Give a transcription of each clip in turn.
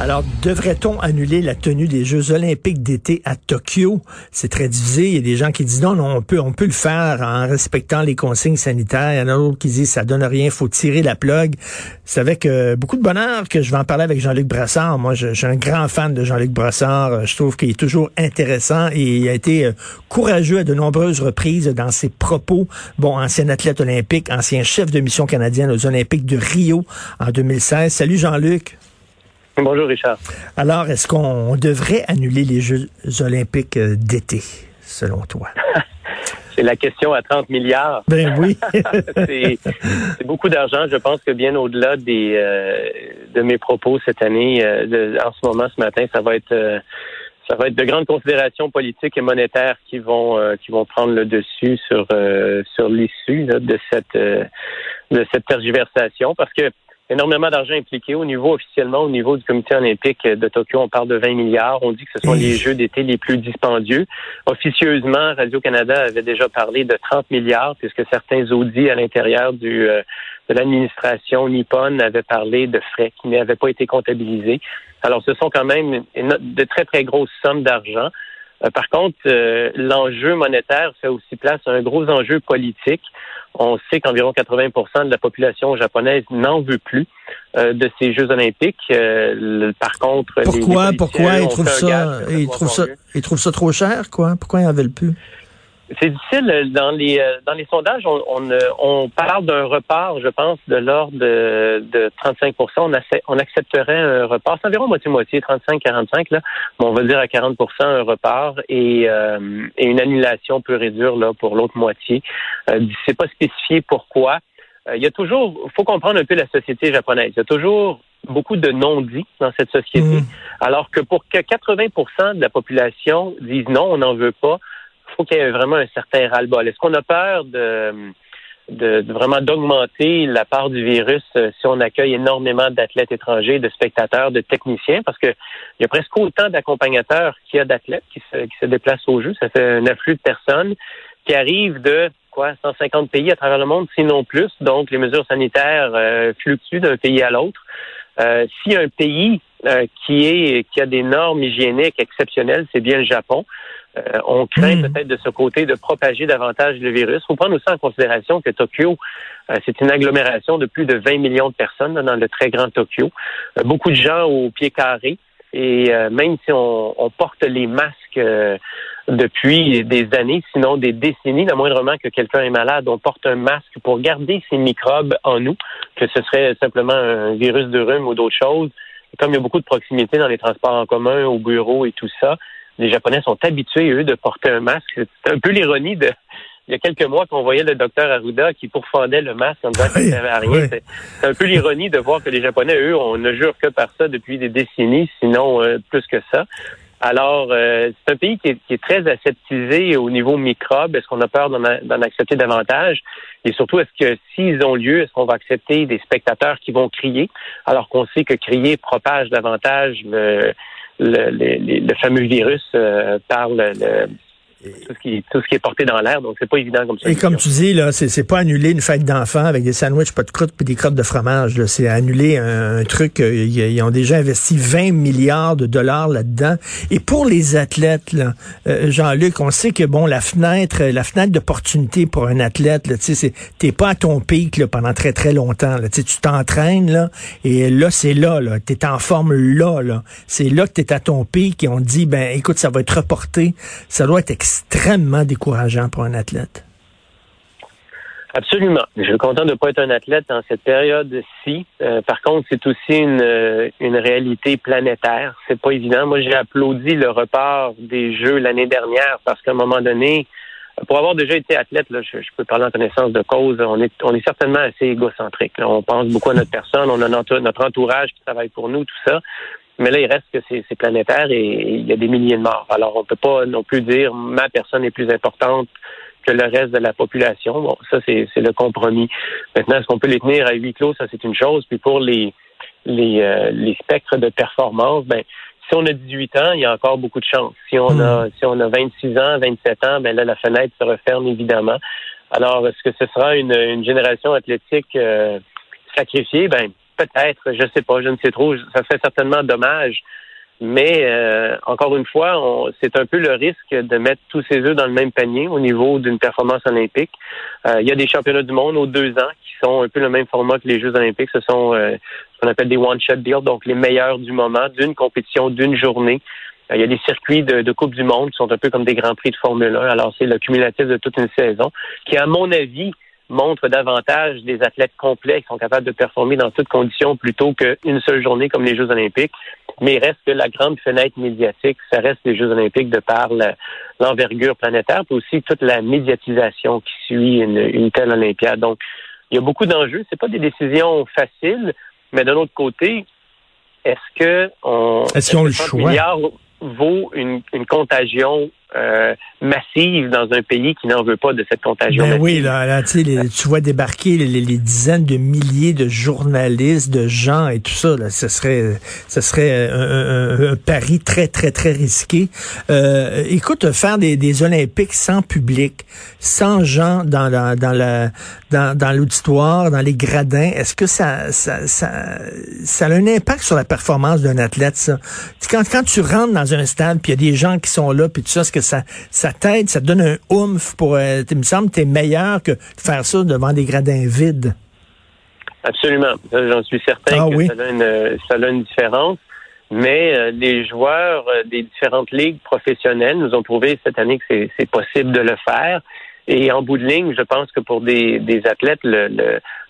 Alors, devrait-on annuler la tenue des Jeux olympiques d'été à Tokyo? C'est très divisé. Il y a des gens qui disent non, non, on peut, on peut le faire en respectant les consignes sanitaires. Il y en a d'autres qui disent ça donne rien, faut tirer la plug. C'est avec beaucoup de bonheur que je vais en parler avec Jean-Luc Brassard. Moi, je, je, suis un grand fan de Jean-Luc Brassard. Je trouve qu'il est toujours intéressant et il a été euh, courageux à de nombreuses reprises dans ses propos. Bon, ancien athlète olympique, ancien chef de mission canadienne aux Olympiques de Rio en 2016. Salut Jean-Luc. Bonjour Richard. Alors, est-ce qu'on devrait annuler les Jeux olympiques euh, d'été, selon toi? C'est la question à 30 milliards. Ben oui. c'est beaucoup d'argent. Je pense que bien au-delà des euh, de mes propos cette année, euh, en ce moment, ce matin, ça va être ça va être de grandes considérations politiques et monétaires qui vont qui vont prendre le dessus sur sur l'issue de cette de cette tergiversation parce que énormément d'argent impliqué au niveau officiellement, au niveau du comité olympique de Tokyo, on parle de 20 milliards. On dit que ce sont les Jeux d'été les plus dispendieux. Officieusement, Radio-Canada avait déjà parlé de 30 milliards, puisque certains audits à l'intérieur du euh, de l'administration nippone avaient parlé de frais qui n'avaient pas été comptabilisés. Alors, ce sont quand même de très, très grosses sommes d'argent. Euh, par contre, euh, l'enjeu monétaire fait aussi place à un gros enjeu politique. On sait qu'environ 80% de la population japonaise n'en veut plus euh, de ces Jeux olympiques. par contre, pourquoi, pourquoi? Ils trouvent ça, ils trouvent ça, ils trouvent ça trop cher, quoi? Pourquoi ils en veulent plus? C'est difficile. Euh, dans les euh, dans les sondages, on, on, euh, on parle d'un report, je pense, de l'ordre de, de 35 on, on accepterait un report. C'est environ moitié-moitié, 35-45, là. on va dire à 40% un report et, et une annulation peut réduire là, pour l'autre moitié. Euh, c'est pas spécifié pourquoi. il y a toujours, faut comprendre un peu la société japonaise. Il y a toujours beaucoup de non-dits dans cette société, mmh. alors que pour que 80% de la population dise non, on n'en veut pas, faut qu'il y ait vraiment un certain ras-le-bol. Est-ce qu'on a peur de, de, vraiment d'augmenter la part du virus euh, si on accueille énormément d'athlètes étrangers, de spectateurs, de techniciens, parce qu'il y a presque autant d'accompagnateurs qu'il y a d'athlètes qui se, qui se déplacent au jeu. Ça fait un afflux de personnes qui arrivent de quoi 150 pays à travers le monde, sinon plus. Donc, les mesures sanitaires euh, fluctuent d'un pays à l'autre. Euh, si un pays euh, qui est qui a des normes hygiéniques exceptionnelles, c'est bien le Japon. Euh, on craint hmm. peut-être de ce côté de propager davantage le virus. Il faut prendre aussi en considération que Tokyo, euh, c'est une agglomération de plus de 20 millions de personnes dans le très grand Tokyo. Euh, beaucoup de gens au pied carré. Et même si on, on, porte les masques depuis des années, sinon des décennies, le moindrement que quelqu'un est malade, on porte un masque pour garder ces microbes en nous, que ce serait simplement un virus de rhume ou d'autres choses. Comme il y a beaucoup de proximité dans les transports en commun, au bureau et tout ça, les Japonais sont habitués, eux, de porter un masque. C'est un peu l'ironie de il y a quelques mois qu'on voyait le docteur Arruda qui pourfendait le masque en disant qu'il n'avait rien. C'est un peu l'ironie de voir que les Japonais, eux, on ne jure que par ça depuis des décennies, sinon euh, plus que ça. Alors, euh, c'est un pays qui est, très aseptisé au niveau microbe. Est-ce qu'on a peur d'en accepter davantage? Et surtout, est-ce que s'ils ont lieu, est-ce qu'on va accepter des spectateurs qui vont crier, alors qu'on sait que crier propage davantage le, le, le, fameux virus euh, par le, tout ce, qui, tout ce qui est porté dans l'air, donc c'est pas évident comme ça. Et comme tu dis, là, c'est pas annuler une fête d'enfants avec des sandwichs, pas de croûte puis des crottes de fromage. C'est annuler un, truc. Euh, ils, ont déjà investi 20 milliards de dollars là-dedans. Et pour les athlètes, là, euh, Jean-Luc, on sait que bon, la fenêtre, la fenêtre d'opportunité pour un athlète, tu sais, t'es pas à ton pic là, pendant très très longtemps. Là, tu t'entraînes là, et là c'est là, là, t'es en forme là, là. C'est là que t'es à ton pic et on dit ben écoute, ça va être reporté. Ça doit être extrêmement décourageant pour un athlète. Absolument. Je suis content de ne pas être un athlète dans cette période-ci. Euh, par contre, c'est aussi une, euh, une réalité planétaire. C'est pas évident. Moi, j'ai applaudi le report des Jeux l'année dernière parce qu'à un moment donné, pour avoir déjà été athlète, je, peux parler en connaissance de cause. On est, on est certainement assez égocentrique. On pense beaucoup à notre personne. On a notre, notre entourage qui travaille pour nous, tout ça. Mais là, il reste que c'est planétaire et il y a des milliers de morts. Alors, on peut pas non plus dire ma personne est plus importante que le reste de la population. Bon, ça, c'est le compromis. Maintenant, est-ce qu'on peut les tenir à huis clos? Ça, c'est une chose. Puis pour les, les, euh, les spectres de performance, ben, si on a 18 ans, il y a encore beaucoup de chance. Si on a si on a 26 ans, 27 ans, ben là la fenêtre se referme évidemment. Alors est-ce que ce sera une, une génération athlétique euh, sacrifiée? Ben peut-être, je sais pas, je ne sais trop. Ça serait certainement dommage. Mais euh, encore une fois, c'est un peu le risque de mettre tous ses œufs dans le même panier au niveau d'une performance olympique. Euh, il y a des championnats du monde aux deux ans qui sont un peu le même format que les Jeux olympiques. Ce sont euh, ce qu'on appelle des one-shot deals, donc les meilleurs du moment, d'une compétition, d'une journée. Il y a des circuits de, de, Coupe du Monde qui sont un peu comme des Grands Prix de Formule 1. Alors, c'est le cumulatif de toute une saison qui, à mon avis, montre davantage des athlètes complets qui sont capables de performer dans toutes conditions plutôt qu'une seule journée comme les Jeux olympiques. Mais il reste que la grande fenêtre médiatique, ça reste les Jeux olympiques de par l'envergure planétaire, puis aussi toute la médiatisation qui suit une, telle Olympiade. Donc, il y a beaucoup d'enjeux. C'est pas des décisions faciles, mais d'un autre côté, est-ce que on est-ce qu'on le choix? vaut une, une contagion euh, massive dans un pays qui n'en veut pas de cette contagion. Ben oui, là, là tu vois débarquer les, dizaines de milliers de journalistes, de gens et tout ça. Là, ce serait, ce serait un, pari très, très, très risqué. Euh, écoute, faire des, des Olympiques sans public, sans gens dans la, dans la, dans, dans l'auditoire, dans les gradins, est-ce que ça, ça, ça, ça a un impact sur la performance d'un athlète, ça? Quand, quand tu rentres dans un stade, puis il y a des gens qui sont là, puis tout ça, est-ce que ça, ça t'aide, ça te donne un oomph pour, euh, il me semble, que es meilleur que de faire ça devant des gradins vides? Absolument. J'en suis certain ah que ça, a une, ça a une différence. Mais euh, les joueurs euh, des différentes ligues professionnelles nous ont prouvé cette année que c'est possible de le faire. Et en bout de ligne, je pense que pour des, des athlètes, le,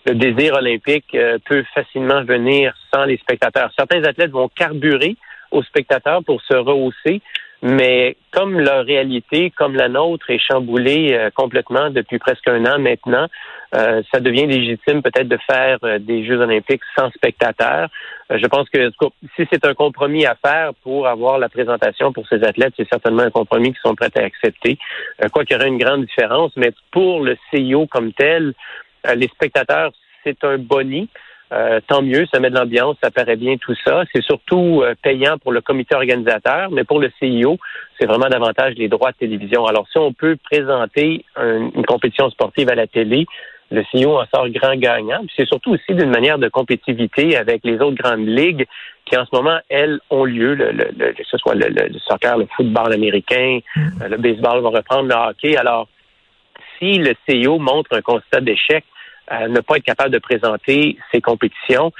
le, désir olympique euh, peut facilement venir sans les spectateurs. Certains athlètes vont carburer aux spectateurs pour se rehausser, mais comme leur réalité, comme la nôtre, est chamboulée euh, complètement depuis presque un an maintenant, euh, ça devient légitime peut-être de faire euh, des Jeux olympiques sans spectateurs. je pense que si c'est un compromis à faire pour avoir la présentation pour ces athlètes, c'est certainement un compromis qu'ils sont prêts à accepter. quoi qu'il y aurait une grande différence, mais pour le CIO comme tel, les spectateurs, c'est un boni. Euh, tant mieux, ça met de l'ambiance, ça paraît bien tout ça. C'est surtout euh, payant pour le comité organisateur, mais pour le CIO, c'est vraiment davantage les droits de télévision. Alors, si on peut présenter une compétition sportive à la télé, le CIO en sort grand gagnant. C'est surtout aussi d'une manière de compétitivité avec les autres grandes ligues qui en ce moment, elles, ont lieu, le, que ce soit le, soccer, le football américain, mm. le baseball va reprendre le hockey. Alors, si le CIO montre un constat d'échec, ne pas être capable de présenter ses compétitions,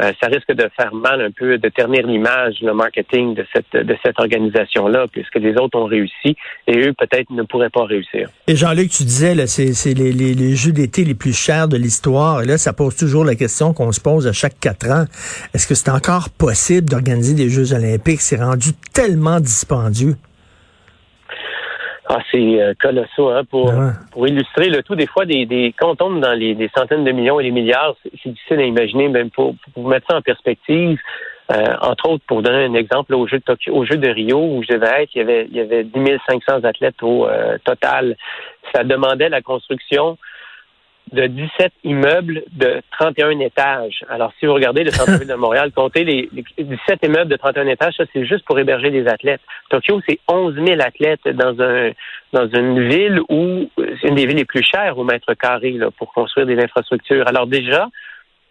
euh, ça risque de faire mal un peu, de ternir l'image, le marketing de cette de cette organisation-là, puisque les autres ont réussi et eux peut-être ne pourraient pas réussir. Et Jean-Luc, tu disais c'est les, les, les, jeux d'été les plus chers de l'histoire. Et là, ça pose toujours la question qu'on se pose à chaque quatre ans. Est-ce que c'est encore possible d'organiser des Jeux olympiques? C'est rendu tellement dispendieux. Ah, c'est euh, colossal, hein, pour, pour illustrer le tout. Des fois, des, des quand on tombe dans les, centaines de millions et les milliards, c'est difficile à imaginer, même pour, pour vous mettre ça en perspective. Euh, entre autres, pour donner un exemple, au jeu de Tokyo, au jeu de Rio, où je devais être, il y avait, il y avait 10 500 athlètes au euh, total. Ça demandait la construction de 17 immeubles de 31 étages. Alors, si vous regardez le centre-ville de Montréal, comptez les, 17 immeubles de 31 étages, ça, c'est juste pour héberger des athlètes. Tokyo, c'est 11 000 athlètes dans un dans une ville où c'est une des villes les plus chères au mètre carré là, pour construire des infrastructures. Alors déjà,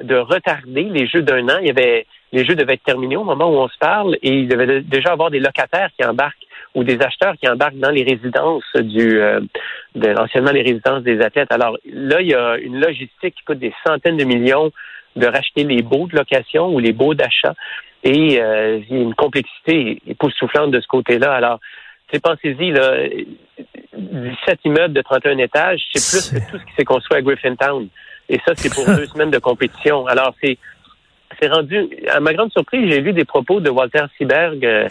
de retarder les jeux d'un an, il y avait les jeux devaient être terminés au moment où on se parle et il devait déjà avoir des locataires qui embarquent ou des acheteurs qui embarquent dans les résidences du euh, de, anciennement les résidences des athlètes. Alors là, il y a une logistique qui coûte des centaines de millions de racheter les baux de location ou les baux d'achat. Et euh, il y a une complexité époustouflante de ce côté-là. Alors, pensez-y, là, 17 immeubles de 31 étages, c'est plus que tout ce qui s'est construit à Griffintown. Et ça, c'est pour deux semaines de compétition. Alors, c'est c'est rendu, à ma grande surprise, j'ai lu des propos de Walter Seberg, euh,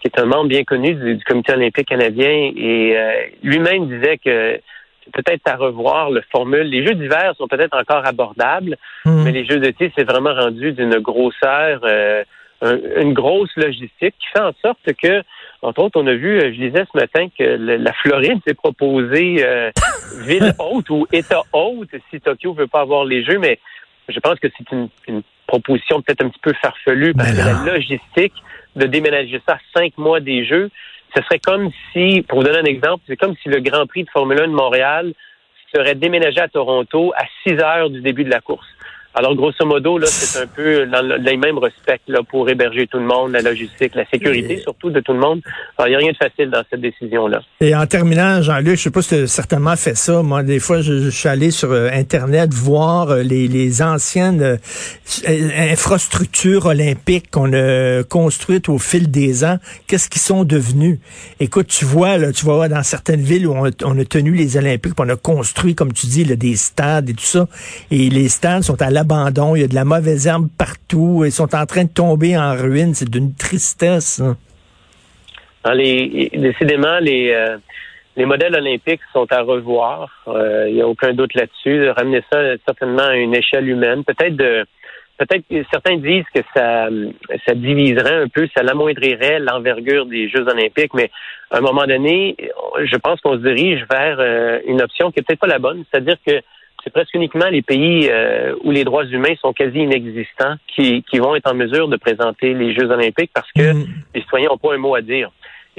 qui est un membre bien connu du, Comité olympique canadien, et euh, lui-même disait que peut-être à revoir le formule. Les jeux d'hiver sont peut-être encore abordables, hmm. mais les jeux d'été, c'est vraiment rendu d'une grosseur, euh, une grosse logistique qui fait en sorte que, entre autres, on a vu, je disais ce matin que la Floride s'est proposée ville haute ou État haute si Tokyo veut pas avoir les jeux, mais je pense que c'est une, proposition peut-être un petit peu farfelue parce que la logistique de déménager ça à cinq mois des Jeux, ce serait comme si, pour vous donner un exemple, c'est comme si le Grand Prix de Formule 1 de Montréal serait déménagé à Toronto à 6 heures du début de la course. Alors, grosso modo, là, c'est un peu dans les mêmes respects là, pour héberger tout le monde, la logistique, la sécurité surtout de tout le monde. Alors, il n'y a rien de facile dans cette décision-là. Et en terminant, Jean-Luc, je sais pas si tu as certainement fait ça. Moi, des fois, je, suis allé sur euh, Internet voir euh, les, les anciennes euh, infrastructures olympiques qu'on a construites au fil des ans. Qu'est-ce qu'ils sont devenus? Écoute, tu vois, là, tu vois, dans certaines villes où on, a tenu les Olympiques, on a construit, comme tu dis, là, des stades et tout ça. Et les stades sont à la il y a de la mauvaise herbe partout, ils sont en train de tomber en ruine, c'est d'une tristesse. Hein. les, décidément, les, euh, les modèles olympiques sont à revoir. Euh, il n'y a aucun doute là-dessus. Ramener ça certainement à une échelle humaine. Peut-être de peut-être certains disent que ça, ça diviserait un peu, ça l'amoindrirait l'envergure des Jeux olympiques, mais à un moment donné, je pense qu'on se dirige vers euh, une option qui est peut-être pas la bonne, c'est-à-dire que c'est presque uniquement les pays euh, où les droits humains sont quasi inexistants qui, qui vont être en mesure de présenter les Jeux olympiques parce que mm. les citoyens n'ont pas un mot à dire.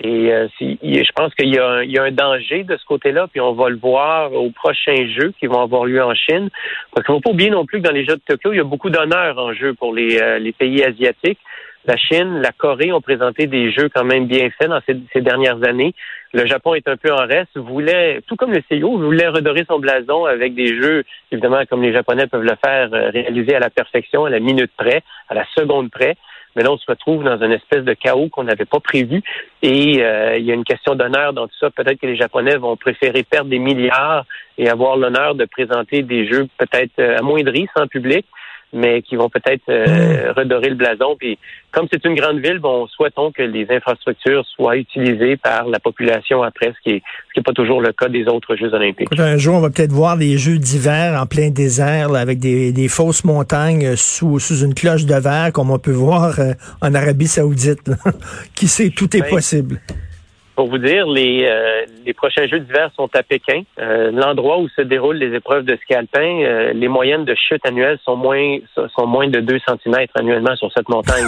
Et euh, je pense qu'il y, y, a un danger de ce côté-là, puis on va le voir aux prochains Jeux qui vont avoir lieu en Chine. Parce qu'il ne faut pas oublier non plus que dans les Jeux de Tokyo, il y a beaucoup d'honneurs en jeu pour les, euh, les pays asiatiques. La Chine, la Corée ont présenté des jeux quand même bien faits dans ces, dernières années. Le Japon est un peu en reste, voulait, tout comme le CIO, voulait redorer son blason avec des jeux, évidemment, comme les Japonais peuvent le faire, euh, réalisés à la perfection, à la minute près, à la seconde près. Mais là, on se retrouve dans une espèce de chaos qu'on n'avait pas prévu. Et euh, il y a une question d'honneur dans tout ça. Peut-être que les Japonais vont préférer perdre des milliards et avoir l'honneur de présenter des jeux peut-être euh, amoindris sans public mais qui vont peut-être euh, hmm. redorer le blason. Puis, comme c'est une grande ville, bon, souhaitons que les infrastructures soient utilisées par la population après, ce qui n'est qui est pas toujours le cas des autres Jeux olympiques. un jour, on va peut-être voir des Jeux d'hiver en plein désert, avec des, des, fausses montagnes sous, sous une cloche de verre, comme on peut voir euh, en Arabie saoudite. qui sait, tout est ben, possible. Pour vous dire, les, euh, les prochains Jeux d'hiver sont à Pékin. Euh, l'endroit où se déroulent les épreuves de ski alpin, euh, les moyennes de chute annuelles sont moins sont moins de 2 cm annuellement sur cette montagne.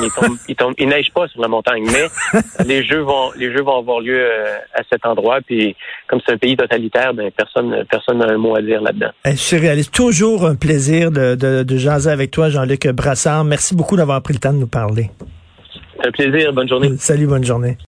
Ils, neigent pas sur la montagne, mais les jeux vont les jeux vont avoir lieu à cet endroit. Puis comme c'est un pays totalitaire, ben personne personne n'a un mot à dire là-dedans. C'est réaliste. Toujours un plaisir de, de, de jaser avec toi, Jean-Luc Brassard. Merci beaucoup d'avoir pris le temps de nous parler. Un plaisir. Bonne journée. Salut, bonne journée.